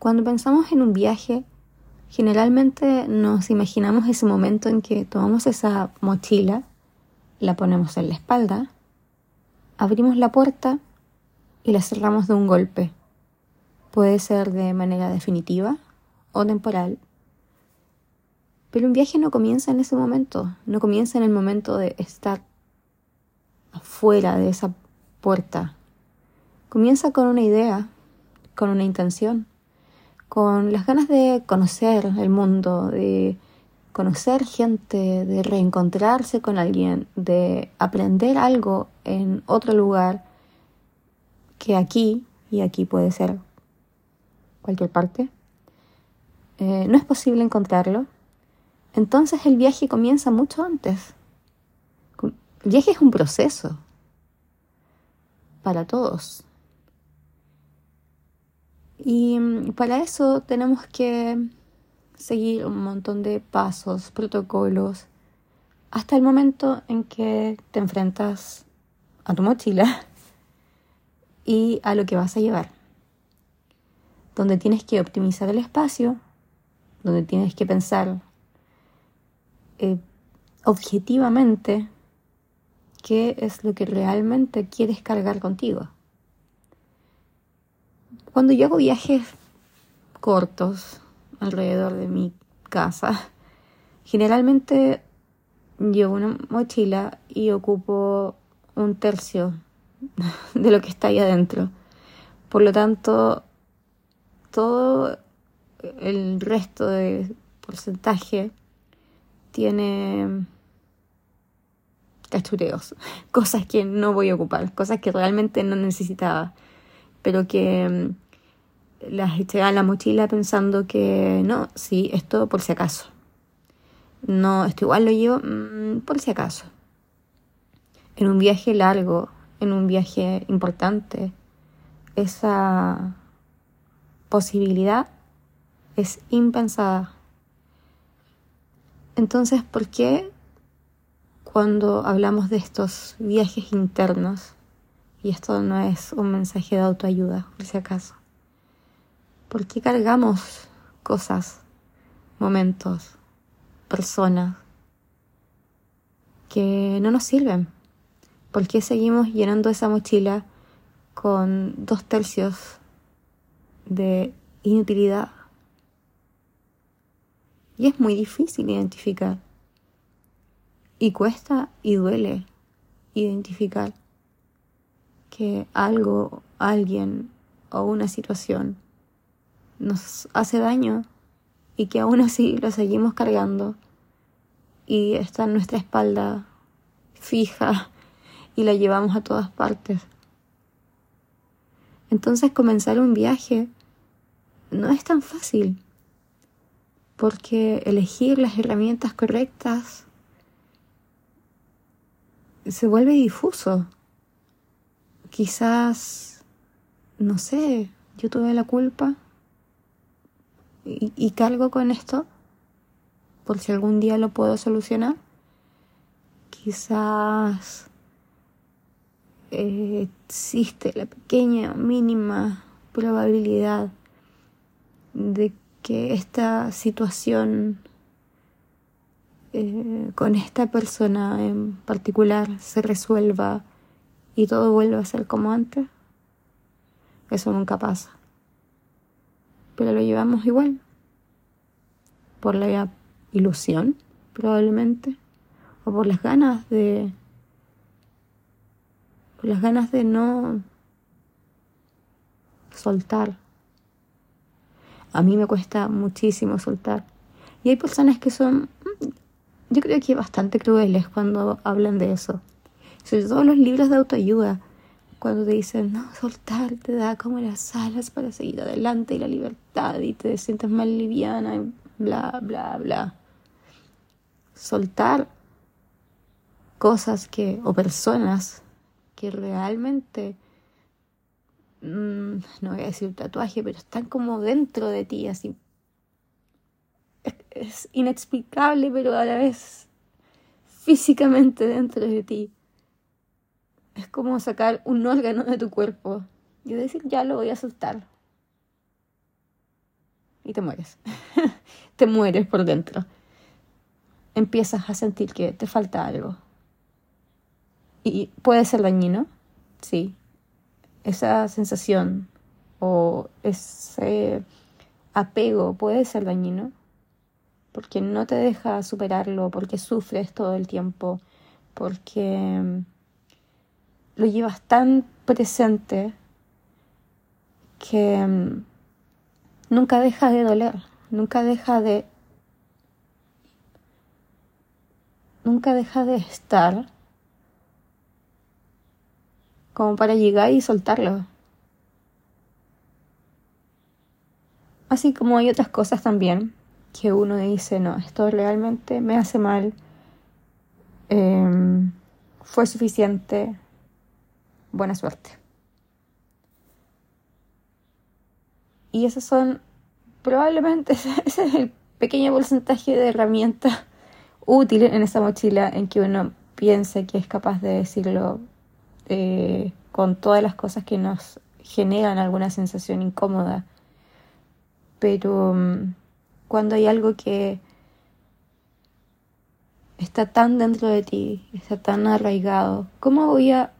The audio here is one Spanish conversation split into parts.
Cuando pensamos en un viaje, generalmente nos imaginamos ese momento en que tomamos esa mochila, la ponemos en la espalda, abrimos la puerta y la cerramos de un golpe. Puede ser de manera definitiva o temporal. Pero un viaje no comienza en ese momento, no comienza en el momento de estar afuera de esa puerta. Comienza con una idea, con una intención, con las ganas de conocer el mundo, de conocer gente, de reencontrarse con alguien, de aprender algo en otro lugar que aquí, y aquí puede ser cualquier parte, eh, no es posible encontrarlo, entonces el viaje comienza mucho antes. El viaje es un proceso para todos. Y mm, para eso tenemos que seguir un montón de pasos, protocolos, hasta el momento en que te enfrentas a tu mochila y a lo que vas a llevar. Donde tienes que optimizar el espacio, donde tienes que pensar eh, objetivamente qué es lo que realmente quieres cargar contigo. Cuando yo hago viajes cortos alrededor de mi casa, generalmente llevo una mochila y ocupo un tercio de lo que está ahí adentro. Por lo tanto, todo el resto de porcentaje tiene cachureos, cosas que no voy a ocupar, cosas que realmente no necesitaba, pero que mm, las eché a la mochila pensando que no, sí, esto por si acaso. No, esto igual lo llevo mm, por si acaso. En un viaje largo, en un viaje importante, esa posibilidad es impensada. Entonces, ¿por qué cuando hablamos de estos viajes internos, y esto no es un mensaje de autoayuda, por si acaso, ¿por qué cargamos cosas, momentos, personas que no nos sirven? ¿Por qué seguimos llenando esa mochila con dos tercios de inutilidad? Y es muy difícil identificar. Y cuesta y duele identificar algo, alguien o una situación nos hace daño y que aún así lo seguimos cargando y está en nuestra espalda fija y la llevamos a todas partes. Entonces comenzar un viaje no es tan fácil porque elegir las herramientas correctas se vuelve difuso. Quizás, no sé, yo tuve la culpa y, cargo con esto por si algún día lo puedo solucionar. Quizás eh, existe la pequeña, mínima probabilidad de que esta situación eh, con esta persona en particular se resuelva y todo vuelva a ser como antes, eso nunca pasa. Pero lo llevamos igual, por la ilusión probablemente, o por las ganas de... por las ganas de no soltar a mí me cuesta muchísimo soltar. Y hay personas que son, mm, yo creo que bastante crueles cuando hablan de eso. Sobre todo los libros de autoayuda, cuando te dicen, no, soltar te da como las alas para seguir adelante y la libertad y te sientes más liviana y bla, bla, bla. Soltar cosas que, o personas que realmente Mm, no voy a decir tatuaje, pero están como dentro de ti, así. Es, inexplicable, pero a la vez físicamente dentro de ti. Es como sacar un órgano de tu cuerpo y decir, ya lo voy a soltar. y te mueres. te mueres por dentro. Empiezas a sentir que te falta algo. Y puede ser dañino, sí. Esa sensación o ese apego puede ser dañino porque no te deja superarlo, porque sufres todo el tiempo, porque lo llevas tan presente que mm, nunca deja de doler, nunca deja de nunca deja de estar como para llegar y soltarlo. Así como hay otras cosas también que uno dice, no, esto realmente me hace mal, em, fue suficiente, buena suerte. Y esos son, probablemente ese es el pequeño porcentaje de herramientas útiles en esa mochila en que uno piensa que es capaz de decirlo eh, con todas las cosas que nos generan alguna sensación incómoda pero mm, cuando hay algo que está tan dentro de ti, está tan arraigado, ¿cómo voy a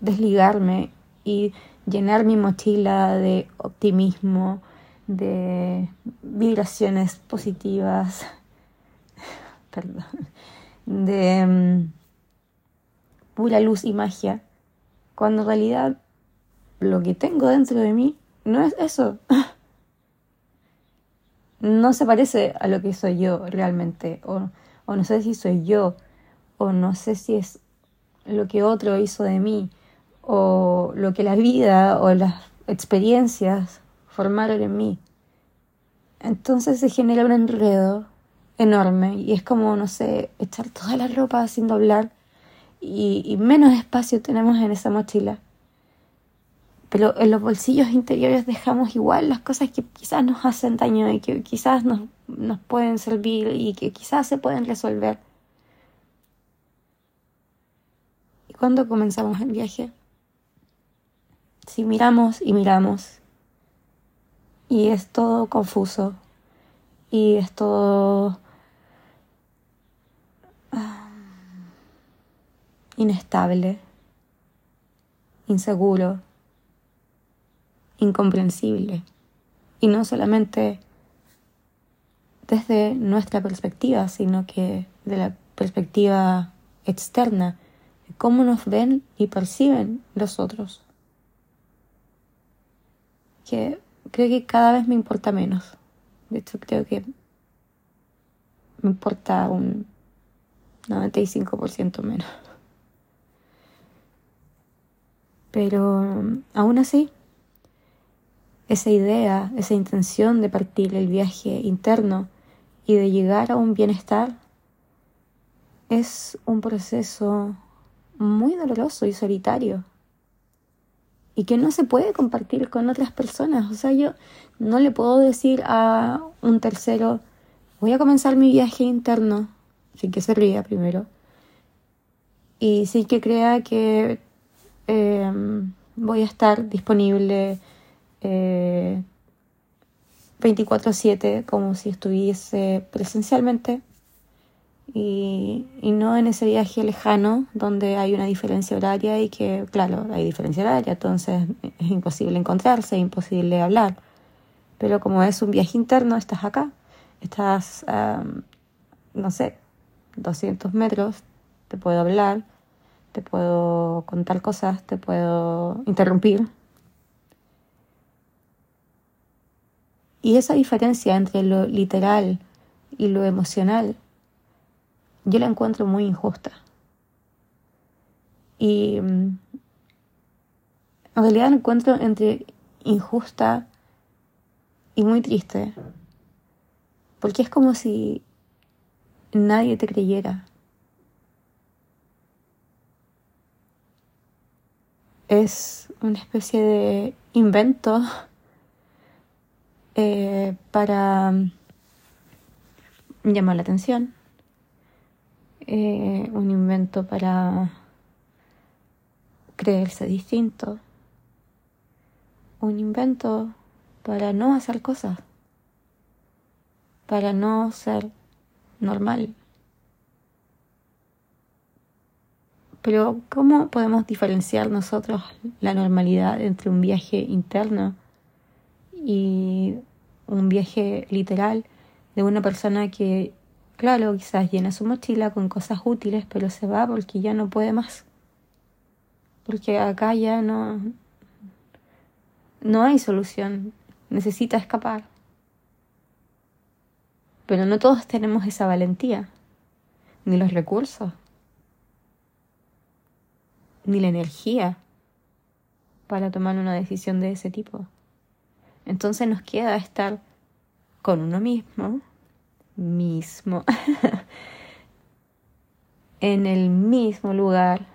desligarme y llenar mi mochila de optimismo, de vibraciones positivas, perdón, de mm, pura luz y magia, cuando en realidad lo que tengo dentro de mí no es eso. no se parece a lo que soy yo realmente, o, o no sé si soy yo, o no sé si es lo que otro hizo de mí, o lo que la vida o las experiencias formaron en mí. Entonces se genera un enredo enorme y es como, no sé, echar toda la ropa sin doblar y, menos espacio tenemos en esa mochila pero en los bolsillos interiores dejamos igual las cosas que quizás nos hacen daño y que quizás nos, nos pueden servir y que quizás se pueden resolver. ¿Y cuando comenzamos el viaje? Si miramos y miramos y es todo confuso y es todo ah, inestable, inseguro incomprensible. Y no solamente desde nuestra perspectiva, sino que de la perspectiva externa, de cómo nos ven y perciben los otros. Que creo que cada vez me importa menos. De hecho, creo que me importa un 95% menos. Pero aún así, esa idea, esa intención de partir el viaje interno y de llegar a un bienestar es un proceso muy doloroso y solitario y que no se puede compartir con otras personas. O sea, yo no le puedo decir a un tercero, voy a comenzar mi viaje interno, sin que se ría primero, y sin que crea que eh, voy a estar disponible eh, 24/7 como si estuviese presencialmente y, no en ese viaje lejano donde hay una diferencia horaria y que, claro, hay diferencia horaria, entonces es imposible encontrarse, es imposible hablar. Pero como es un viaje interno, estás acá, estás, no sé, 200 metros, te puedo hablar, te puedo contar cosas, te puedo interrumpir, Y esa diferencia entre lo literal y lo emocional, yo la encuentro muy injusta. Y mm, en realidad la encuentro entre injusta y muy triste. Porque es como si nadie te creyera. Es una especie de invento eh, para mm, llamar la atención, eh, un invento para creerse distinto, un invento para no hacer cosas. para no ser normal. Pero ¿cómo podemos diferenciar nosotros la normalidad entre un viaje interno y un viaje literal de una persona que, claro, quizás llena su mochila con cosas útiles, pero se va porque ya no puede más? Porque acá ya no, no hay solución, necesita escapar. Pero no todos tenemos esa valentía, ni los recursos, ni la energía para tomar una decisión de ese tipo. Entonces nos queda estar con uno mismo, mismo, en el mismo lugar,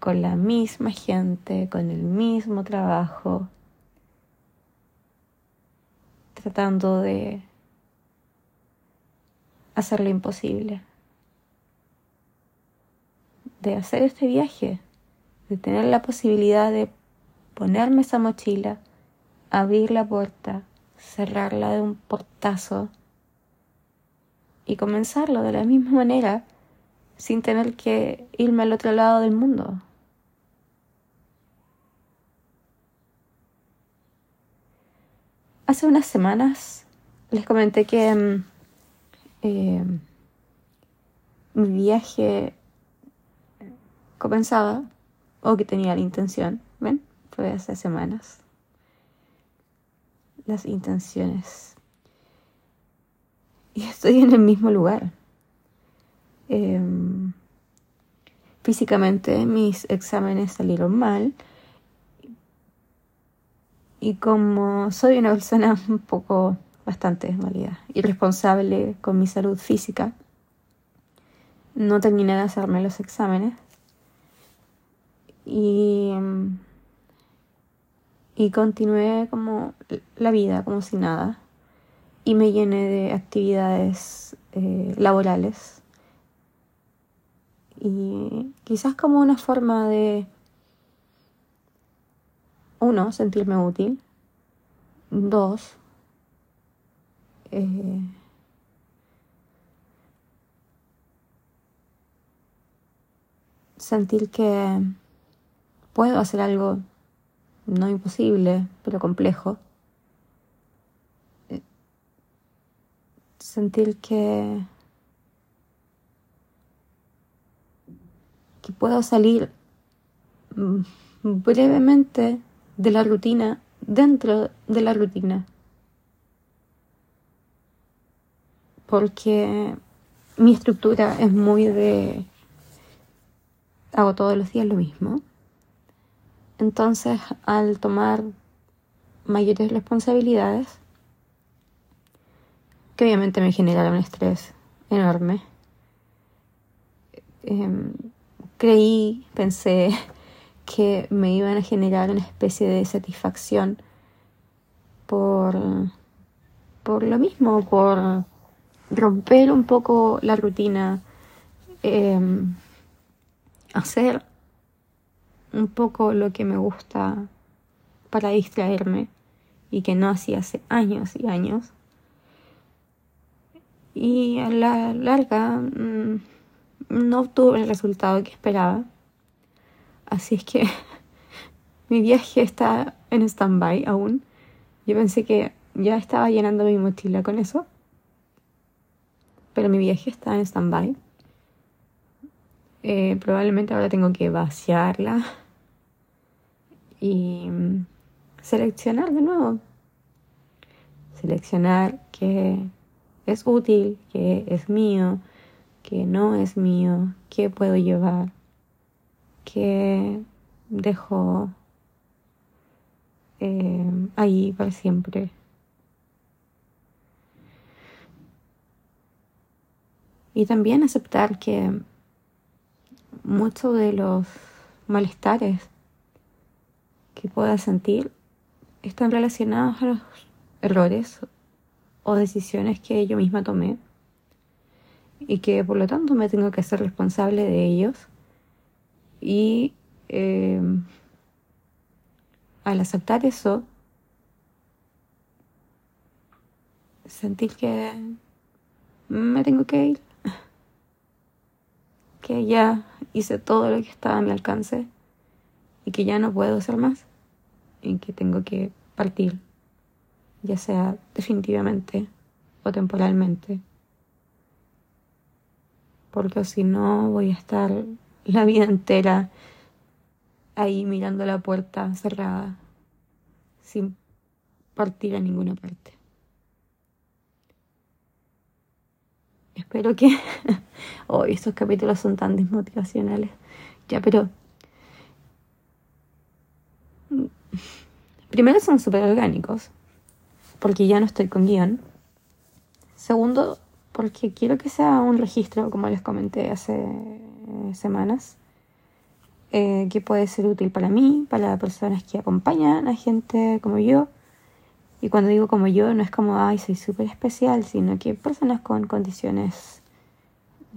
con la misma gente, con el mismo trabajo, tratando de hacer lo imposible, de hacer este viaje, de tener la posibilidad de ponerme esa mochila, abrir la puerta, cerrarla de un portazo y comenzarlo de la misma manera sin tener que irme al otro lado del mundo. Hace unas semanas les comenté que mm, eh, mi viaje comenzaba o que tenía la intención, ¿ven? Fue hace semanas. Las intenciones. Y estoy en el mismo lugar. Em, físicamente mis exámenes salieron mal y como soy una persona un poco bastante malida, irresponsable con mi salud física, no terminé de hacerme los exámenes y, y continué como la vida, como si nada, y me llené de actividades eh, laborales y quizás como una forma de uno, sentirme útil. Dos, eh, sentir que puedo hacer algo no imposible, pero complejo. Eh, sentir que, que puedo salir mm, brevemente de la rutina dentro de la rutina. Porque mi estructura es muy de... hago todos los días lo mismo. Entonces, al tomar mayores responsabilidades, que obviamente me generaron un estrés enorme, em, creí, pensé que me iban a generar una especie de satisfacción por, por lo mismo, por romper un poco la rutina, em, hacer un poco lo que me gusta para distraerme y que no hacía hace años y años. Y a la larga mm, no obtuve el resultado que esperaba. Así es que mi viaje está en stand-by aún. Yo pensé que ya estaba llenando mi mochila con eso. Pero mi viaje está en stand-by. Eh, probablemente ahora tengo que vaciarla y mm, seleccionar de nuevo. Seleccionar qué es útil, qué es mío, qué no es mío, qué puedo llevar que dejo eh, ahí para siempre. Y también aceptar que muchos de los malestares que sentir están relacionados a los errores o decisiones que yo misma tomé y que por lo tanto me tengo que hacer responsable de ellos y eh, al aceptar eso, sentir que me tengo que ir, que ya hice todo lo que estaba a mi alcance y que ya no puedo hacer más y que tengo que partir, ya sea definitivamente o temporalmente, porque si no voy a estar la vida entera ahí mirando la puerta cerrada sin partir a ninguna parte. Espero que... Hoy estos capítulos son tan desmotivacionales. Ya, pero... Primero son súper orgánicos, porque ya no estoy con guion. Segundo, porque quiero que sea un registro, como les comenté hace semanas, eh, que puede ser útil para mí, para personas que acompañan a gente como yo. Y cuando digo como yo, no es como, ay, soy súper especial, sino que personas con condiciones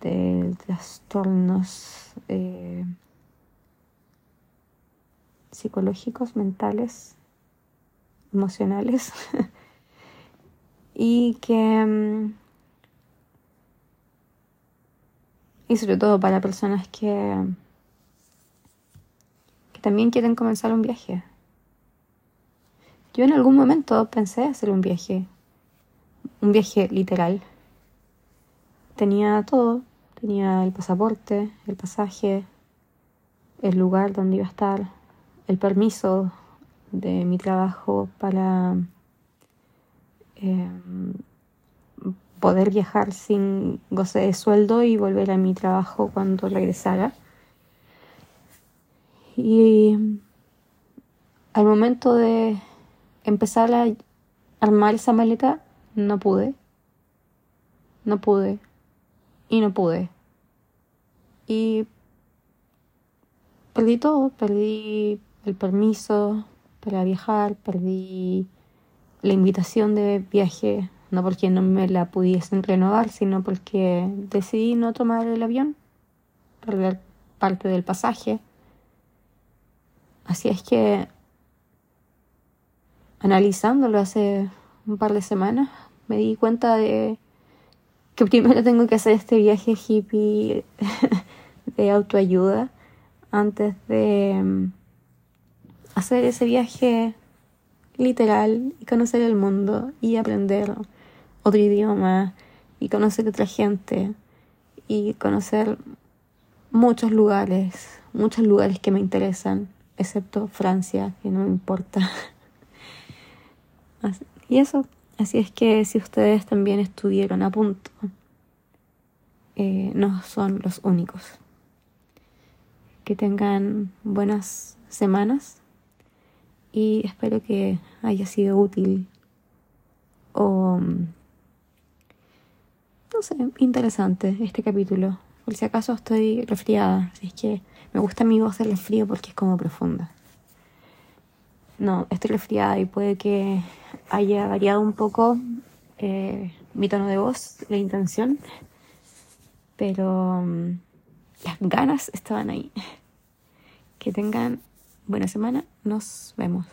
de trastornos eh, psicológicos, mentales, emocionales, y que... Mm, y sobre todo para personas que también quieren comenzar un viaje. Yo en algún momento pensé hacer un viaje, un viaje literal. Tenía todo, tenía el pasaporte, el pasaje, el lugar donde iba a estar, el permiso de mi trabajo para em, poder viajar sin goce de sueldo y volver a mi trabajo cuando regresara. Y al momento de empezar a armar esa maleta, no pude. No pude. Y no pude. Y perdí todo. Perdí el permiso para viajar, perdí la invitación de viaje, no porque no me la pudiesen renovar, sino porque decidí no tomar el avión, perder parte del pasaje. Así es que, analizándolo hace un par de semanas, me di cuenta de que primero tengo que hacer este viaje hippie de autoayuda antes de hacer ese viaje literal y conocer el mundo y aprender otro idioma y conocer otra gente y conocer muchos lugares, muchos lugares que me interesan excepto Francia, que no me importa. y eso, así es que si ustedes también estuvieron a punto, eh, no son los únicos. Que tengan buenas semanas y espero que haya sido útil o, no sé, interesante este capítulo. Por si acaso estoy resfriada, así es que me gusta mi voz el frío porque es como profunda. No, estoy resfriada y puede que haya variado un poco eh, mi tono de voz, la intención, pero mm, las ganas estaban ahí. Que tengan buena semana, nos vemos.